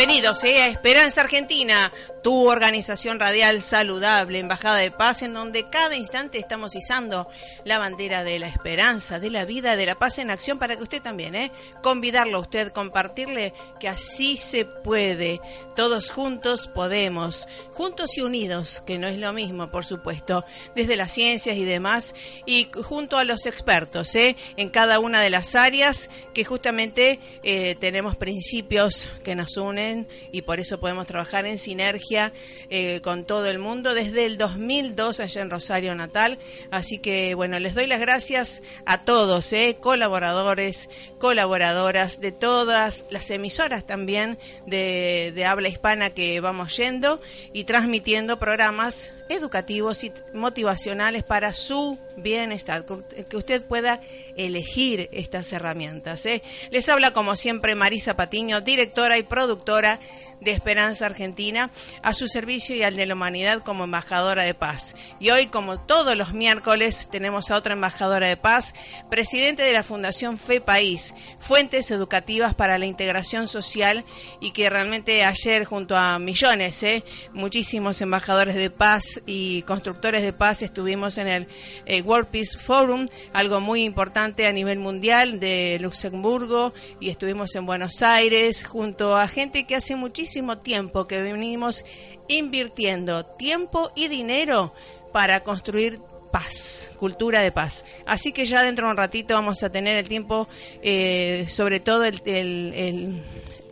Bienvenidos eh, a Esperanza Argentina, tu organización radial saludable, Embajada de Paz, en donde cada instante estamos izando la bandera de la esperanza, de la vida, de la paz en acción, para que usted también, eh, convidarlo a usted, compartirle que así se puede, todos juntos podemos, juntos y unidos, que no es lo mismo, por supuesto, desde las ciencias y demás, y junto a los expertos, eh, en cada una de las áreas, que justamente eh, tenemos principios que nos unen y por eso podemos trabajar en sinergia eh, con todo el mundo desde el 2002 allá en Rosario Natal. Así que bueno, les doy las gracias a todos, eh, colaboradores, colaboradoras de todas las emisoras también de, de habla hispana que vamos yendo y transmitiendo programas educativos y motivacionales para su bienestar, que usted pueda elegir estas herramientas. ¿eh? Les habla como siempre Marisa Patiño, directora y productora de Esperanza Argentina, a su servicio y al de la humanidad como embajadora de paz. Y hoy, como todos los miércoles, tenemos a otra embajadora de paz, presidente de la Fundación Fe País, Fuentes Educativas para la Integración Social, y que realmente ayer, junto a millones, ¿eh? muchísimos embajadores de paz y constructores de paz, estuvimos en el eh, World Peace Forum, algo muy importante a nivel mundial de Luxemburgo, y estuvimos en Buenos Aires junto a gente que hace muchísimo tiempo que venimos invirtiendo tiempo y dinero para construir paz, cultura de paz. Así que ya dentro de un ratito vamos a tener el tiempo, eh, sobre todo el,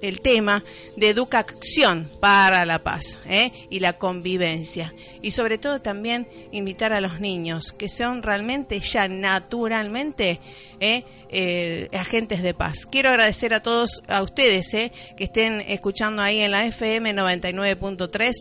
el tema de educación para la paz ¿eh? y la convivencia. Y sobre todo también invitar a los niños que son realmente ya naturalmente ¿eh? Eh, agentes de paz. Quiero agradecer a todos, a ustedes ¿eh? que estén escuchando ahí en la FM 99.3,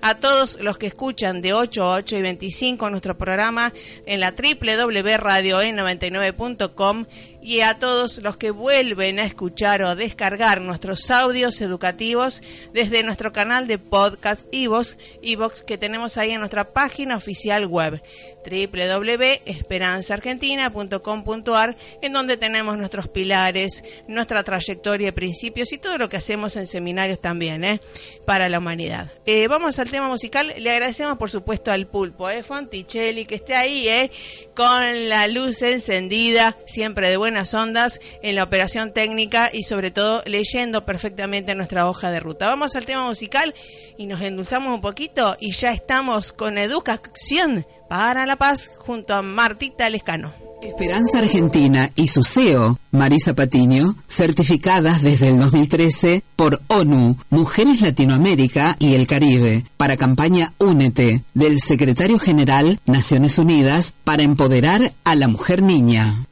a todos los que escuchan de 8 a 8 y 25 nuestro programa en la www.radioe99.com y a todos los que vuelven a escuchar o descargar nuestros audios educativos desde nuestro canal de podcast Evox, Evox que tenemos ahí en nuestra página oficial web www.esperanzaargentina.com.ar en donde tenemos nuestros pilares, nuestra trayectoria principios y todo lo que hacemos en seminarios también ¿eh? para la humanidad. Eh, vamos al tema musical, le agradecemos por supuesto al pulpo, ¿eh? Fonticelli, que esté ahí ¿eh? con la luz encendida, siempre de buenas ondas en la operación técnica y sobre todo leyendo perfectamente nuestra hoja de ruta. Vamos al tema musical y nos endulzamos un poquito y ya estamos con educación para la paz junto a Martita Lescano. Esperanza Argentina y su CEO, Marisa Patiño, certificadas desde el 2013 por ONU, Mujeres Latinoamérica y el Caribe, para campaña Únete, del Secretario General Naciones Unidas para empoderar a la mujer niña.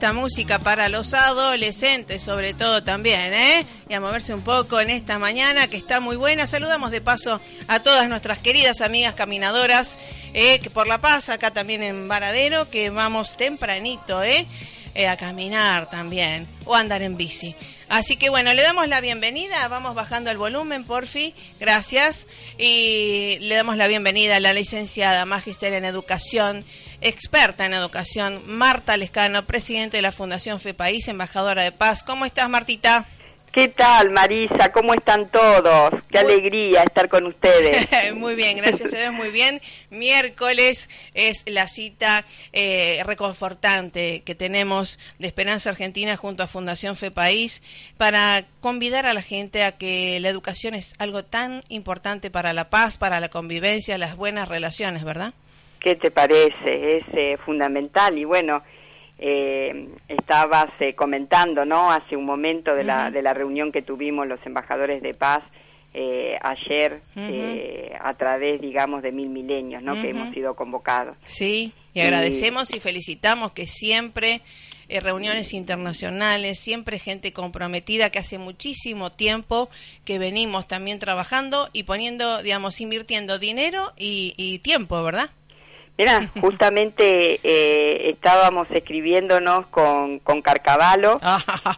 Esta música para los adolescentes, sobre todo también, ¿eh? Y a moverse un poco en esta mañana que está muy buena. Saludamos de paso a todas nuestras queridas amigas caminadoras eh, que por La Paz, acá también en Varadero, que vamos tempranito, ¿eh? Eh, a caminar también o andar en bici. Así que bueno, le damos la bienvenida, vamos bajando el volumen, porfi, gracias. Y le damos la bienvenida a la licenciada Magister en Educación, experta en educación, Marta Lescano, presidente de la Fundación FEPAIS, embajadora de paz. ¿Cómo estás, Martita? ¿Qué tal, Marisa? ¿Cómo están todos? Qué alegría estar con ustedes. muy bien, gracias a Dios, muy bien. Miércoles es la cita eh, reconfortante que tenemos de Esperanza Argentina junto a Fundación Fe País para convidar a la gente a que la educación es algo tan importante para la paz, para la convivencia, las buenas relaciones, ¿verdad? ¿Qué te parece? Es eh, fundamental y bueno, eh, estabas eh, comentando, ¿no? Hace un momento de la, de la reunión que tuvimos los embajadores de paz eh, ayer eh, a través, digamos, de Mil Milenios, ¿no? Que hemos sido convocados. Sí, y Y- agradecemos y felicitamos que siempre eh, reuniones internacionales, siempre gente comprometida que hace muchísimo tiempo que venimos también trabajando y poniendo, digamos, invirtiendo dinero y, y tiempo, ¿verdad? Mira, justamente eh, estábamos escribiéndonos con, con Carcavalo.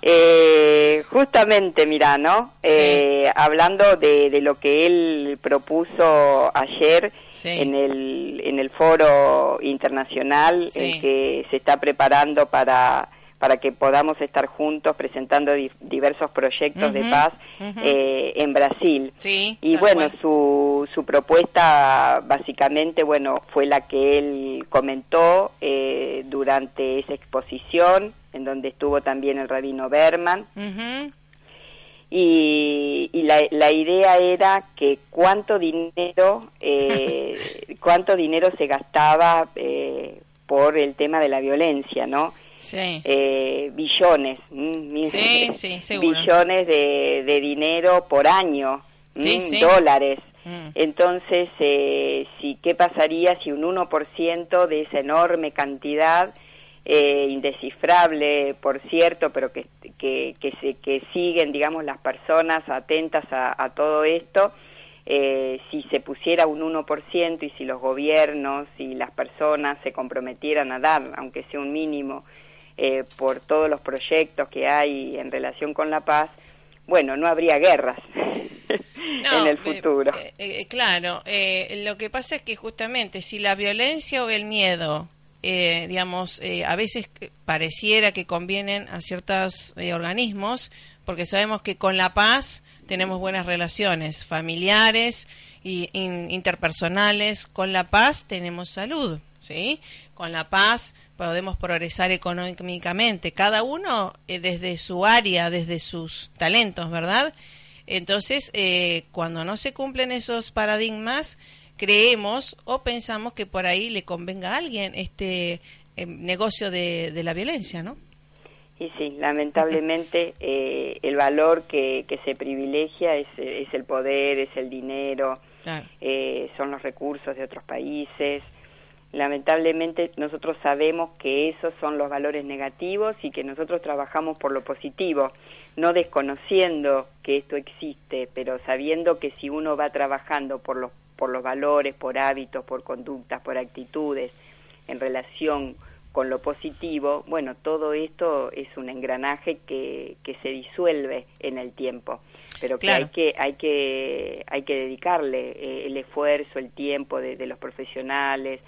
Eh, justamente, mira, ¿no? Eh, Hablando de, de lo que él propuso ayer Sí. en, el, en el foro internacional Sí. el que se está preparando para, para que podamos estar juntos presentando di- diversos proyectos de paz eh, en Brasil. Sí, Y bueno, cual. su, su propuesta básicamente, bueno, fue la que él comentó eh, durante esa exposición, en donde estuvo también el rabino Berman, y, y la, la idea era que cuánto dinero, eh, cuánto dinero se gastaba eh, por el tema de la violencia, ¿no? Sí. Eh, billones, mm, Sí, sí, billones de, de dinero por año, mm, dólares. Mm. Entonces, eh, si, ¿qué pasaría si un 1% de esa enorme cantidad, eh, indescifrable, por cierto, pero que, que, que, se, que siguen, digamos, las personas atentas a, a todo esto, eh, si se pusiera un 1% y si los gobiernos y las personas se comprometieran a dar, aunque sea un mínimo, eh, por todos los proyectos que hay en relación con la paz, bueno, no habría guerras No, en el eh, futuro. eh, eh, claro, eh, lo que pasa es que justamente si la violencia o el miedo, eh, digamos, eh, a veces pareciera que convienen a ciertos eh, organismos, porque sabemos que con la paz tenemos buenas relaciones familiares y in- interpersonales, con la paz tenemos salud, ¿sí? Con la paz podemos progresar económicamente, cada uno eh, desde su área, desde sus talentos, ¿verdad? Entonces, eh, cuando no se cumplen esos paradigmas, creemos o pensamos que por ahí le convenga a alguien este eh, negocio de, de la violencia, ¿no? Y sí, lamentablemente eh, el valor que, que se privilegia es, es el poder, es el dinero, Claro. eh, son los recursos de otros países. Lamentablemente nosotros sabemos que esos son los valores negativos y que nosotros trabajamos por lo positivo, no desconociendo que esto existe, pero sabiendo que si uno va trabajando por los, por los valores, por hábitos, por conductas, por actitudes en relación con lo positivo, bueno, todo esto es un engranaje que, que se disuelve en el tiempo, pero que Claro. hay que hay que hay que dedicarle eh, el esfuerzo, el tiempo de, de los profesionales,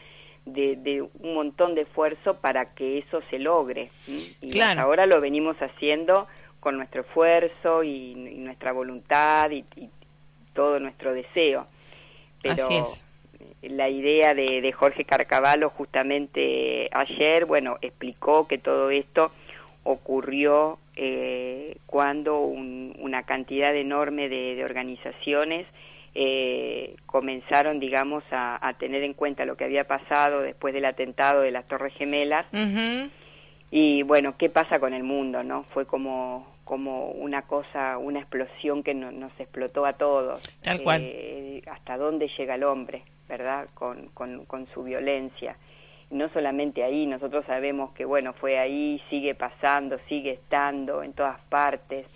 de, de un montón de esfuerzo para que eso se logre. Y Claro. hasta ahora lo venimos haciendo con nuestro esfuerzo y, y nuestra voluntad y, y todo nuestro deseo. Pero Así es. la idea de, de Jorge Carcavalo justamente ayer, bueno, explicó que todo esto ocurrió eh, cuando un- una cantidad enorme de, de organizaciones eh, comenzaron, digamos, a, a tener en cuenta lo que había pasado después del atentado de las Torres Gemelas y bueno, ¿qué pasa con el mundo, no? Fue como como una cosa, una explosión que no- nos explotó a todos. Tal cual. Eh, hasta dónde llega el hombre, ¿verdad? Con, con, con su violencia. no solamente ahí, nosotros sabemos que bueno, fue ahí, sigue pasando, sigue estando en todas partes.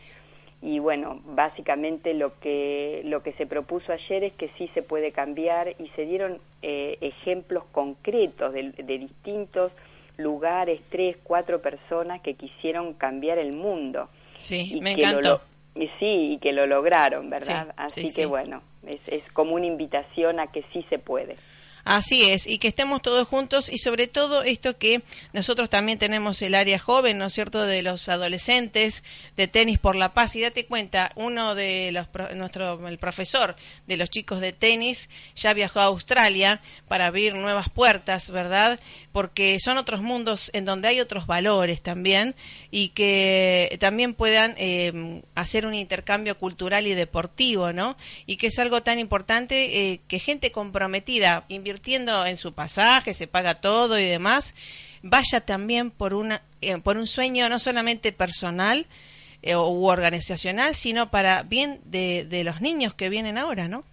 Y bueno, básicamente lo que lo que se propuso ayer es que sí se puede cambiar y se dieron eh, ejemplos concretos de, de distintos lugares, tres, cuatro personas que quisieron cambiar el mundo. Sí, y me que encantó. lo- y sí, y que lo lograron, ¿verdad? Sí, Así sí, que sí. bueno, es, es como una invitación a que sí se puede. Así es, y que estemos todos juntos y sobre todo esto que nosotros también tenemos el área joven, ¿no es cierto?, de los adolescentes, de tenis por la paz. Y date cuenta, uno de los, nuestro, el profesor de los chicos de tenis ya viajó a Australia para abrir nuevas puertas, ¿verdad? Porque son otros mundos en donde hay otros valores también y que también puedan eh, hacer un intercambio cultural y deportivo, ¿no? Y que es algo tan importante eh, que gente comprometida, invirtiendo en su pasaje, se paga todo y demás, vaya también por una eh, por un sueño no solamente personal eh, u organizacional, sino para bien de, de los niños que vienen ahora, ¿no?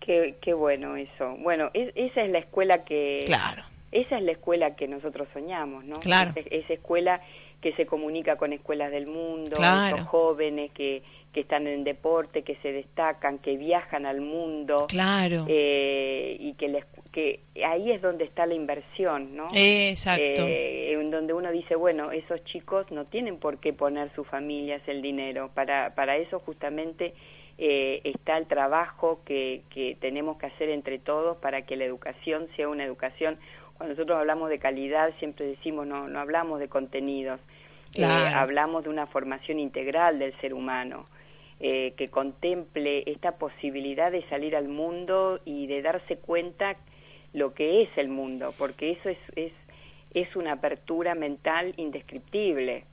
Qué, qué bueno eso. Bueno, es- esa es la escuela que... Claro. Esa es la escuela que nosotros soñamos, ¿no? Claro. Esa, esa escuela que se comunica con escuelas del mundo, Claro. esos jóvenes que, que están en deporte, que se destacan, que viajan al mundo. Claro. eh, y que, les, que ahí es donde está la inversión, ¿no? Exacto. Eh, en donde uno dice, bueno, esos chicos no tienen por qué poner sus familias el dinero. Para, para eso justamente eh, está el trabajo que, que tenemos que hacer entre todos para que la educación sea una educación. Cuando nosotros hablamos de calidad, siempre decimos, no, no hablamos de contenidos, Eh, hablamos de una formación integral del ser humano. eh, que contemple esta posibilidad de salir al mundo y de darse cuenta lo que es el mundo, porque eso es, es, es una apertura mental indescriptible.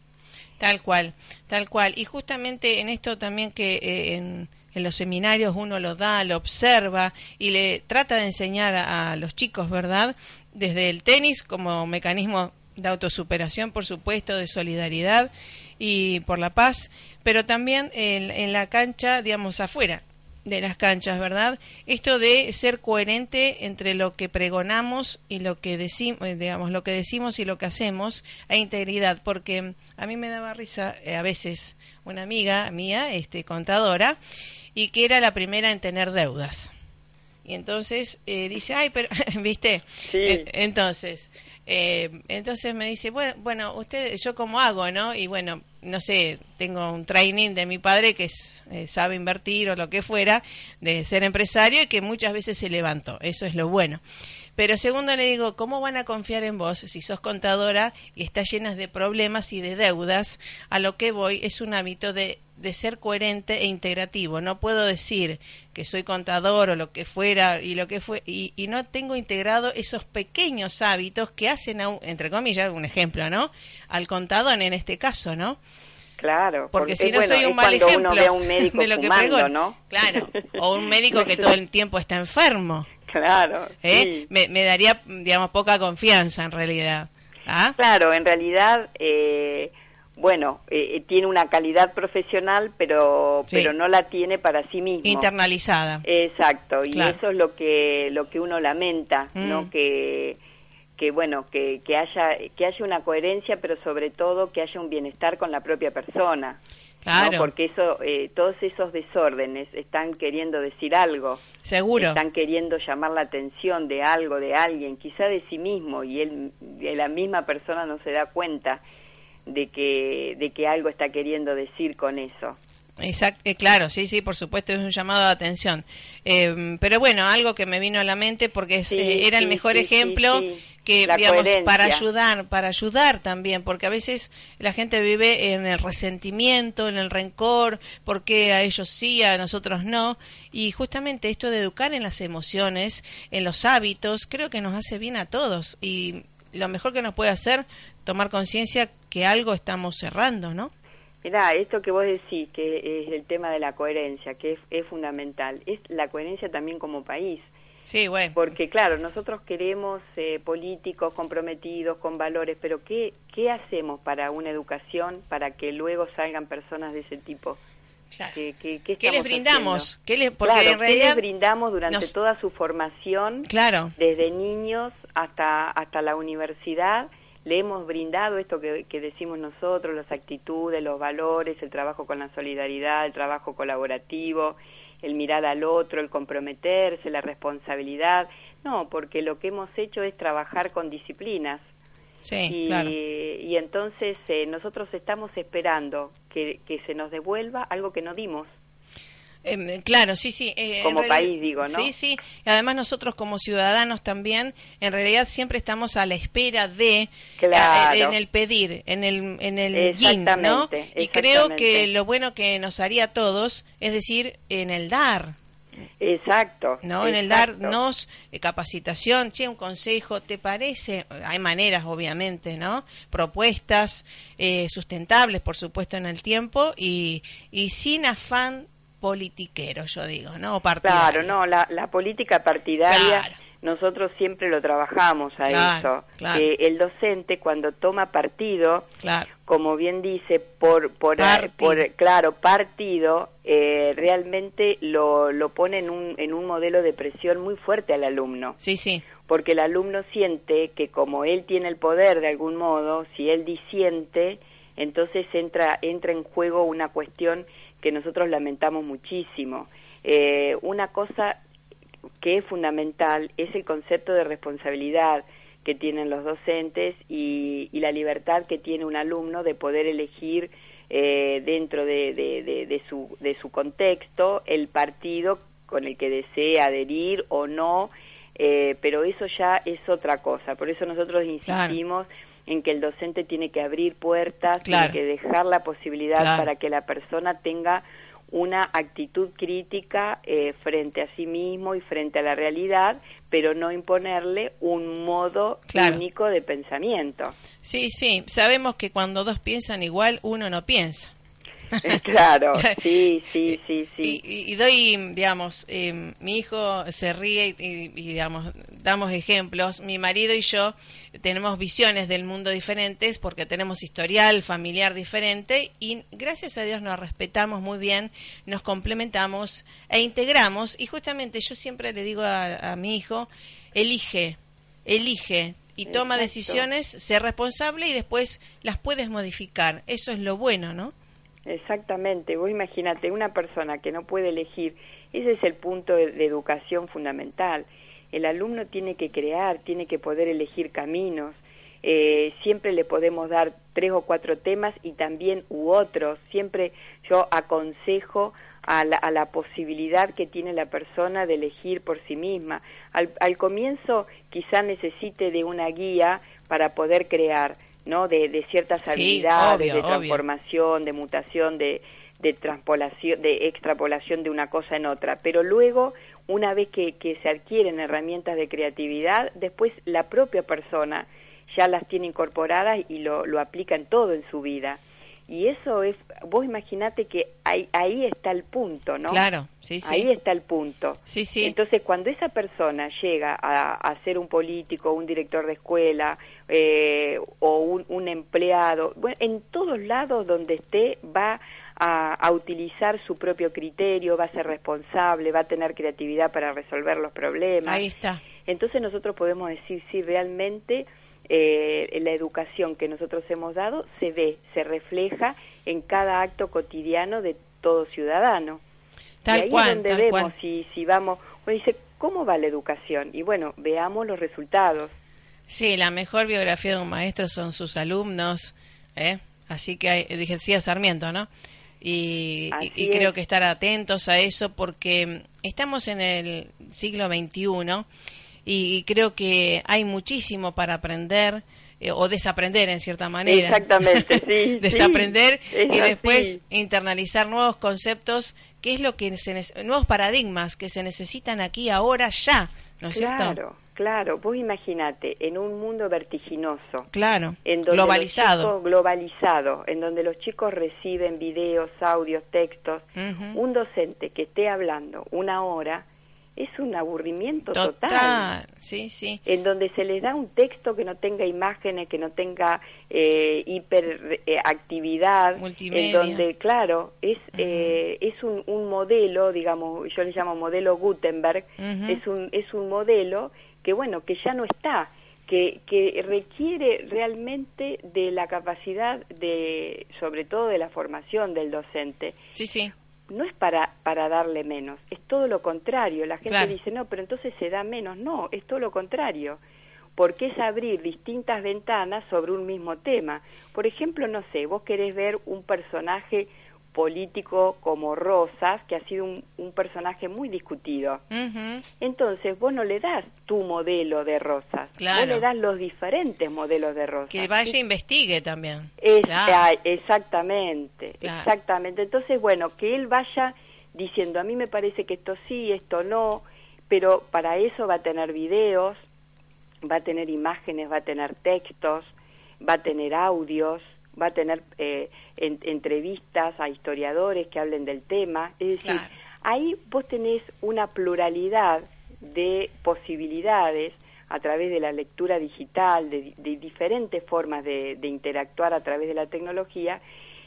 Tal cual, tal cual. Y justamente en esto también que eh, en, en los seminarios uno lo da, lo observa y le trata de enseñar a, los chicos, ¿verdad? Desde el tenis como mecanismo de autosuperación, por supuesto, de solidaridad y por la paz, pero también en, en la cancha, digamos, afuera de las canchas, ¿verdad? Esto de ser coherente entre lo que pregonamos y lo que decimos, digamos, lo que decimos y lo que hacemos, a integridad, porque a mí me daba risa eh, a veces una amiga mía, este contadora, y que era la primera en tener deudas. Y entonces eh, dice, ay, pero, ¿viste? Sí. Entonces, eh, entonces me dice, bueno, bueno, usted, yo cómo hago, ¿no? Y bueno, no sé, tengo un training de mi padre que es, eh, sabe invertir o lo que fuera, de ser empresario y que muchas veces se levantó. Eso es lo bueno. Pero segundo le digo, ¿cómo van a confiar en vos si sos contadora y estás llenas de problemas y de deudas? A lo que voy es un hábito de, de ser coherente e integrativo. No puedo decir que soy contador o lo que fuera y lo que fue y, y no tengo integrado esos pequeños hábitos que hacen, a un- entre comillas, un ejemplo, ¿no? Al contador en este caso, ¿no? Claro, Porque si no bueno, soy un mal ejemplo uno ve a un médico de lo que. ¿no? Claro, o un médico que todo el tiempo está enfermo. Claro, ¿eh? sí. me, me daría, digamos, poca confianza en realidad. ¿Ah? Claro, en realidad, eh, bueno, eh, tiene una calidad profesional, pero Sí. pero no la tiene para sí mismo. Internalizada. Exacto, y Claro. eso es lo que lo que uno lamenta, Mm. ¿no? Que que bueno, que, que haya que haya una coherencia, pero sobre todo que haya un bienestar con la propia persona. ¿No? Claro. Porque eso eh, todos esos desórdenes están queriendo decir algo. Seguro. Están queriendo llamar la atención de algo, de alguien, quizá de sí mismo, y él, la misma persona no se da cuenta de que, de que algo está queriendo decir con eso. Exacto, eh, claro, sí, sí, por supuesto, es un llamado de atención. Eh, pero bueno, algo que me vino a la mente porque Sí, eh, era el mejor sí, ejemplo que, La digamos, coherencia. para ayudar, para ayudar también, porque a veces la gente vive en el resentimiento, en el rencor, porque a ellos sí, a nosotros no, y justamente esto de educar en las emociones, en los hábitos, creo que nos hace bien a todos y lo mejor que nos puede hacer tomar conciencia que algo estamos cerrando, ¿no? Mirá, esto que vos decís, que es el tema de la coherencia, que es, es fundamental, es la coherencia también como país. Sí, bueno. Porque claro, nosotros queremos eh, políticos comprometidos con valores, pero ¿qué, ¿qué hacemos para una educación para que luego salgan personas de ese tipo? Claro. ¿Qué, qué, ¿Qué qué les brindamos? ¿Qué les- porque Claro, en ¿qué realidad les brindamos durante nos- toda su formación? Claro. Desde niños hasta, hasta la universidad le hemos brindado esto que, que decimos nosotros, las actitudes, los valores, el trabajo con la solidaridad, el trabajo colaborativo, el mirar al otro, el comprometerse, la responsabilidad. No, porque lo que hemos hecho es trabajar con disciplinas. Sí, y, claro. y entonces eh, nosotros estamos esperando que, que se nos devuelva algo que no dimos. Em, claro, sí, sí. eh, Como realidad- país, digo, ¿no? Sí, sí. Y además nosotros como ciudadanos también, en realidad siempre estamos a la espera de, Claro. eh, en el pedir, en el, en el yin, ¿no? Y creo que lo bueno que nos haría a todos es decir, en el dar, Exacto. ¿no? En el darnos eh, capacitación, che, un consejo, ¿te parece? Hay maneras, obviamente, ¿no? Propuestas eh, sustentables, por supuesto, en el tiempo y, y sin afán politiquero, yo digo, ¿no? Partidario. Claro, no, la, la política partidaria, Claro. nosotros siempre lo trabajamos a Claro, eso. claro. Que el docente cuando toma partido, como bien dice, por, por, por claro, partido, eh, realmente lo, lo pone en un, en un modelo de presión muy fuerte al alumno. Sí, sí. porque el alumno siente que como él tiene el poder de algún modo, si él disiente, entonces entra, entra en juego una cuestión que nosotros lamentamos muchísimo. Eh, una cosa que es fundamental es el concepto de responsabilidad que tienen los docentes y, y la libertad que tiene un alumno de poder elegir eh, dentro de, de- de- de su, de su contexto el partido con el que desee adherir o no, eh, pero eso ya es otra cosa. Por eso nosotros insistimos en que el docente tiene que abrir puertas, Claro. tiene que dejar la posibilidad Claro. para que la persona tenga una actitud crítica eh, frente a sí mismo y frente a la realidad, pero no imponerle un modo Claro. único de pensamiento. Sí, sí. Sabemos que cuando dos piensan igual, uno no piensa. claro, sí, sí, sí, sí. Y, y- doy, digamos, eh, mi hijo se ríe y, y, digamos, damos ejemplos. Mi marido y yo tenemos visiones del mundo diferentes porque tenemos historial familiar diferente y gracias a Dios nos respetamos muy bien, nos complementamos e integramos. Y justamente yo siempre le digo a, a mi hijo, elige, elige y toma Exacto. decisiones, sé responsable y después las puedes modificar. Eso es lo bueno, ¿no? Exactamente, vos imagínate una persona que no puede elegir, ese es el punto de, educación fundamental. El alumno tiene que crear, tiene que poder elegir caminos. Eh, siempre le podemos dar tres o cuatro temas y también u otros. Siempre yo aconsejo a la, a la posibilidad que tiene la persona de elegir por sí misma. Al, al comienzo quizá necesite de una guía para poder crear, ¿no? De, de ciertas Sí, habilidades, obvio, de obvio. transformación, de mutación, de, de transpolación, de extrapolación de una cosa en otra. Pero luego, una vez que, que se adquieren herramientas de creatividad, después la propia persona ya las tiene incorporadas y lo, lo aplica en todo en su vida. Y eso es, vos imaginate que ahí, ahí está el punto, ¿no? Claro, sí, sí. Ahí está el punto. Sí, sí. Entonces, cuando esa persona llega a, a ser un político, un director de escuela eh, o un, un empleado, bueno, en todos lados donde esté va a, a utilizar su propio criterio, va a ser responsable, va a tener creatividad para resolver los problemas. Ahí está. Entonces nosotros podemos decir si realmente eh, la educación que nosotros hemos dado se ve, se refleja en cada acto cotidiano de todo ciudadano. Tal y ahí cual, es donde tal vemos cual. si, si vamos, uno dice, ¿cómo va la educación? Y bueno, veamos los resultados. Sí, la mejor biografía de un maestro son sus alumnos, ¿eh? Así que hay, dije, decía Sarmiento, ¿no? Y, y- Así y creo que estar atentos a eso porque estamos en el siglo XXI y, y creo que hay muchísimo para aprender eh, o desaprender en cierta manera. Exactamente, sí, desaprender sí, es y después así. internalizar nuevos conceptos, que es lo que se nuevos paradigmas que se necesitan aquí ahora ya, ¿no es cierto? Claro. Vos imaginate, en un mundo vertiginoso, Claro, en donde globalizado. chicos- globalizado, en donde los chicos reciben videos, audios, textos, un docente que esté hablando una hora es un aburrimiento Total, total. sí, sí. En donde se les da un texto que no tenga imágenes, que no tenga eh, hiperactividad, Multimedia. en donde, claro, es, eh, es un, un modelo, digamos, yo le llamo modelo Gutenberg, es, un, es un modelo que, bueno, que ya no está, que, que requiere realmente de la capacidad de, sobre todo de la formación del docente, Sí, sí. no es para, para darle menos, es todo lo contrario. La gente Claro. dice, no, pero entonces se da menos. No, es todo lo contrario. Porque es abrir distintas ventanas sobre un mismo tema. Por ejemplo, no sé, vos querés ver un personaje político como Rosas, que ha sido un, un personaje muy discutido. Entonces, vos no le das tu modelo de Rosas, Claro. vos le das los diferentes modelos de Rosas. Que vaya e investigue también. Es- Claro. ah, exactamente, Claro. exactamente. Entonces, bueno, que él vaya diciendo, a mí me parece que esto sí, esto no, pero para eso va a tener videos, va a tener imágenes, va a tener textos, va a tener audios, va a tener eh, en- entrevistas a historiadores que hablen del tema. Es decir, Claro. ahí vos tenés una pluralidad de posibilidades a través de la lectura digital, de, de diferentes formas de, de interactuar a través de la tecnología.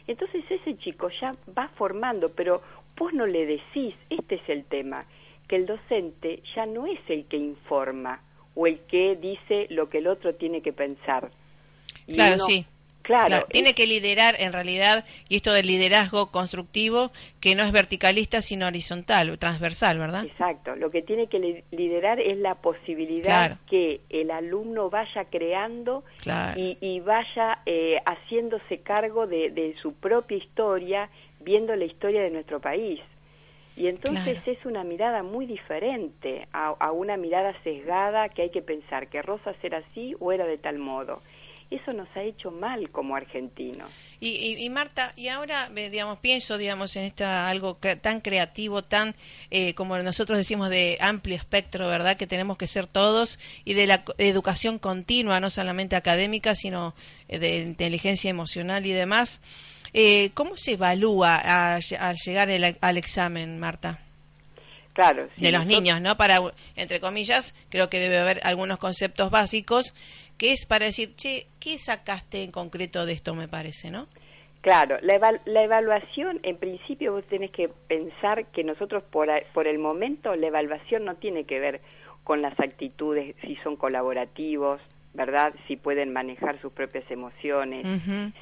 Entonces ese chico ya va formando, pero vos no le decís, este es el tema, que el docente ya no es el que informa o el que dice lo que el otro tiene que pensar. Y Claro, uno- sí. Claro, Claro, tiene que liderar en realidad, y esto del liderazgo constructivo, que no es verticalista, sino horizontal o transversal, ¿verdad? Exacto, lo que tiene que li- liderar es la posibilidad Claro. que el alumno vaya creando Claro. y, y vaya eh, haciéndose cargo de, de su propia historia, viendo la historia de nuestro país. Y entonces es una mirada muy diferente a, a una mirada sesgada que hay que pensar que Rosas era así o era de tal modo. Eso nos ha hecho mal como argentinos. Y, y, y Marta, y ahora, eh, digamos, pienso, digamos, en esta algo cre- tan creativo, tan, eh, como nosotros decimos, de amplio espectro, ¿verdad? Que tenemos que ser todos y de la educación continua, no solamente académica, sino eh, de inteligencia emocional y demás. Eh, ¿Cómo se evalúa al llegar el- al examen, Marta? Claro, si de los nosotros- niños, ¿no? Para, entre comillas, creo que debe haber algunos conceptos básicos que es para decir, che, ¿qué sacaste en concreto de esto, me parece, no? Claro, la, la evaluación, en principio vos tenés que pensar que nosotros por, por el momento la evaluación no tiene que ver con las actitudes, si son colaborativos, ¿verdad? Si pueden manejar sus propias emociones,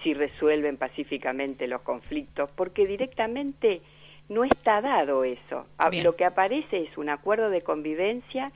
si resuelven pacíficamente los conflictos, porque directamente no está dado eso. A- Bien. Lo que aparece es un acuerdo de convivencia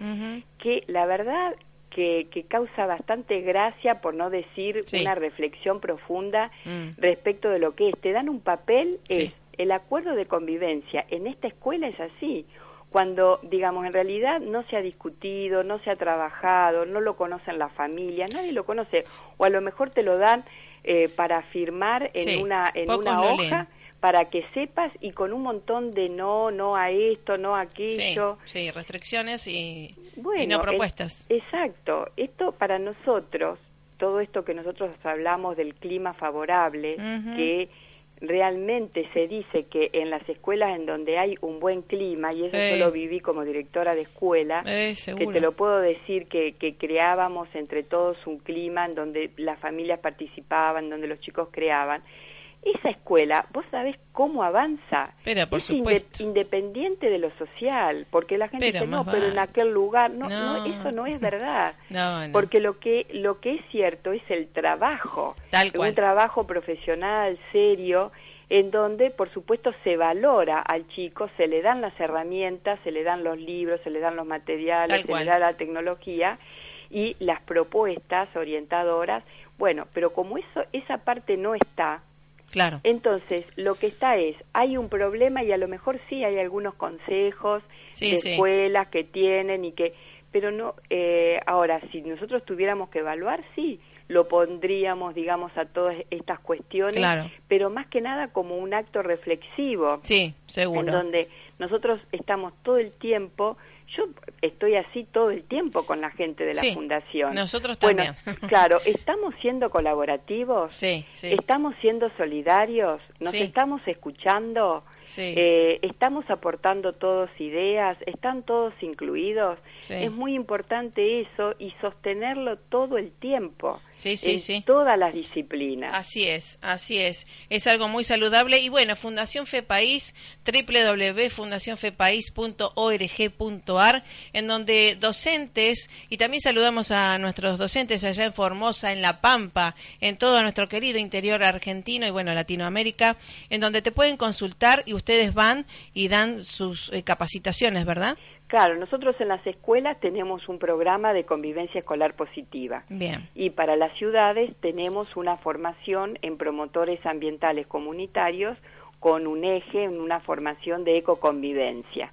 que la verdad que, que causa bastante gracia, por no decir Sí. una reflexión profunda Mm. respecto de lo que es. Te dan un papel, Sí. es el acuerdo de convivencia. En esta escuela es así. Cuando, digamos, en realidad no se ha discutido, no se ha trabajado, no lo conocen las familias, nadie lo conoce. O a lo mejor te lo dan eh, para firmar en Sí, una, en una hoja. Para que sepas y con un montón de no, no a esto, no a Sí, aquello. sí, restricciones y, Bueno, y no propuestas. exacto. Esto para nosotros, todo esto que nosotros hablamos del clima favorable, que realmente se dice que en las escuelas en donde hay un buen clima, y eso Sí. yo lo viví como directora de escuela, Eh, que te lo puedo decir que, que creábamos entre todos un clima en donde las familias participaban, donde los chicos creaban. Esa escuela, vos sabés cómo avanza. Pero, por es inde- supuesto. independiente de lo social, porque la gente Pero dice, no, pero en aquel lugar, no, No. no, eso no es verdad. No. Porque lo que, lo que es cierto es el trabajo, Tal cual. un trabajo profesional, serio, en donde, por supuesto, se valora al chico, se le dan las herramientas, se le dan los libros, se le dan los materiales, se le da la tecnología y las propuestas orientadoras. Bueno, pero como eso, esa parte no está, Claro. entonces, lo que está es, hay un problema y a lo mejor sí hay algunos consejos Sí, de sí. escuelas que tienen y que, pero no, eh, ahora, si nosotros tuviéramos que evaluar, sí, lo pondríamos, digamos, a todas estas cuestiones, Claro. pero más que nada como un acto reflexivo, Sí, seguro. en donde nosotros estamos todo el tiempo, yo estoy así todo el tiempo con la gente de la Sí, fundación. nosotros Bueno, también. claro, estamos siendo colaborativos, Sí, sí. estamos siendo solidarios, nos estamos escuchando. Eh, estamos aportando todos ideas, están todos incluidos. Es muy importante eso y sostenerlo todo el tiempo. Sí, sí, en sí. todas las disciplinas. Así es, así es. Es algo muy saludable. Y bueno, Fundación FEPAIS, www.fundacionfepaís.org.ar, en donde docentes, y también saludamos a nuestros docentes allá en Formosa, en La Pampa, en todo nuestro querido interior argentino y bueno, Latinoamérica, en donde te pueden consultar y ustedes van y dan sus eh, capacitaciones, ¿verdad? Claro, nosotros en las escuelas tenemos un programa de convivencia escolar positiva. Bien. Y para las ciudades tenemos una formación en promotores ambientales comunitarios con un eje en una formación de ecoconvivencia.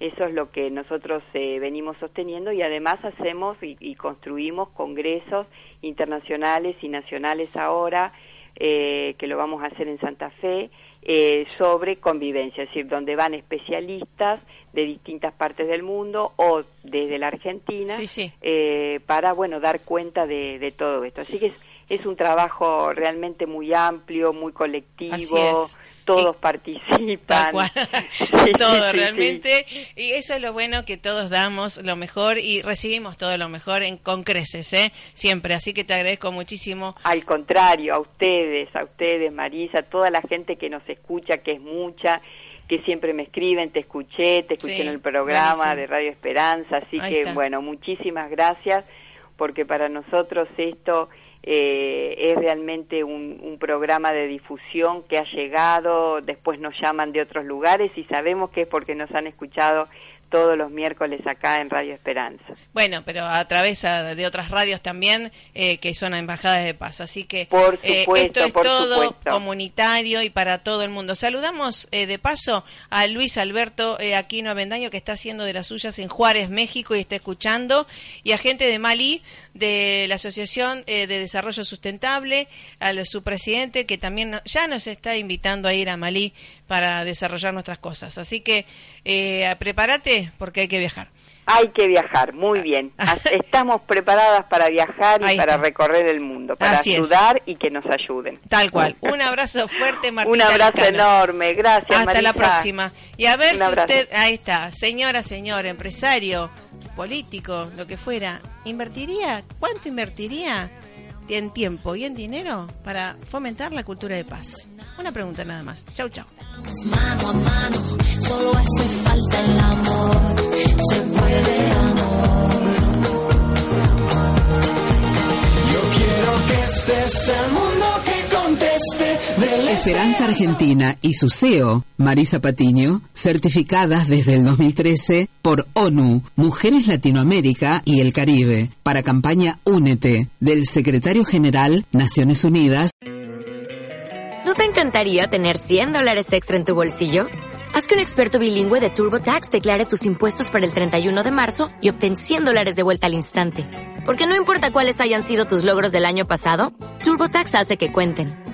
Eso es lo que nosotros eh, venimos sosteniendo y además hacemos y, y construimos congresos internacionales y nacionales ahora, eh, que lo vamos a hacer en Santa Fe, eh, sobre convivencia, es decir, donde van especialistas de distintas partes del mundo o desde la Argentina Sí, sí. eh, para bueno dar cuenta de, de todo esto. Así que es, es un trabajo realmente muy amplio, muy colectivo, Así es. Todos participan. Sí, todo sí, sí. realmente. Y eso es lo bueno que todos damos lo mejor y recibimos todo lo mejor en, con creces, ¿eh? Siempre. Así que te agradezco muchísimo. Al contrario, a ustedes, a ustedes, Marisa, a toda la gente que nos escucha, que es mucha, que siempre me escriben, te escuché, te escuché en el programa de Radio Esperanza, así Ahí que está. bueno, muchísimas gracias, porque para nosotros esto eh, es realmente un, un programa de difusión que ha llegado, después nos llaman de otros lugares y sabemos que es porque nos han escuchado todos los miércoles acá en Radio Esperanza. Bueno, pero a través de otras radios también eh, que son embajadas de paz. Así que Por eh, esto es por todo supuesto. comunitario y para todo el mundo. Saludamos eh, de paso a Luis Alberto eh, Aquino Avendaño que está haciendo de las suyas en Juárez, México y está escuchando y a gente de Malí de la Asociación eh, de Desarrollo Sustentable, a su presidente que también ya nos está invitando a ir a Malí para desarrollar nuestras cosas. Así que eh, prepárate porque hay que viajar. Hay que viajar, muy bien. As- Estamos preparadas para viajar y para recorrer el mundo, para Así es. ayudar y que nos ayuden. Tal cual. Un abrazo fuerte, Martín. Un abrazo enorme, gracias. Hasta la próxima. Y a ver Un si abrazo. usted, ahí está, señora, señor, empresario, político, lo que fuera, ¿invertiría? ¿Cuánto invertiría en tiempo y en dinero para fomentar la cultura de paz? Una pregunta nada más. Chau, chau. mano a mano, solo Esperanza Argentina y su CEO, Marisa Patiño, certificadas desde el 2013 por ONU, Mujeres Latinoamérica y el Caribe, para campaña Únete, del secretario general Naciones Unidas. ¿No te encantaría tener 100 dólares extra en tu bolsillo? Haz que un experto bilingüe de TurboTax declare tus impuestos para el 31 de marzo y obtén 100 dólares de vuelta al instante. Porque no importa cuáles hayan sido tus logros del año pasado, TurboTax hace que cuenten.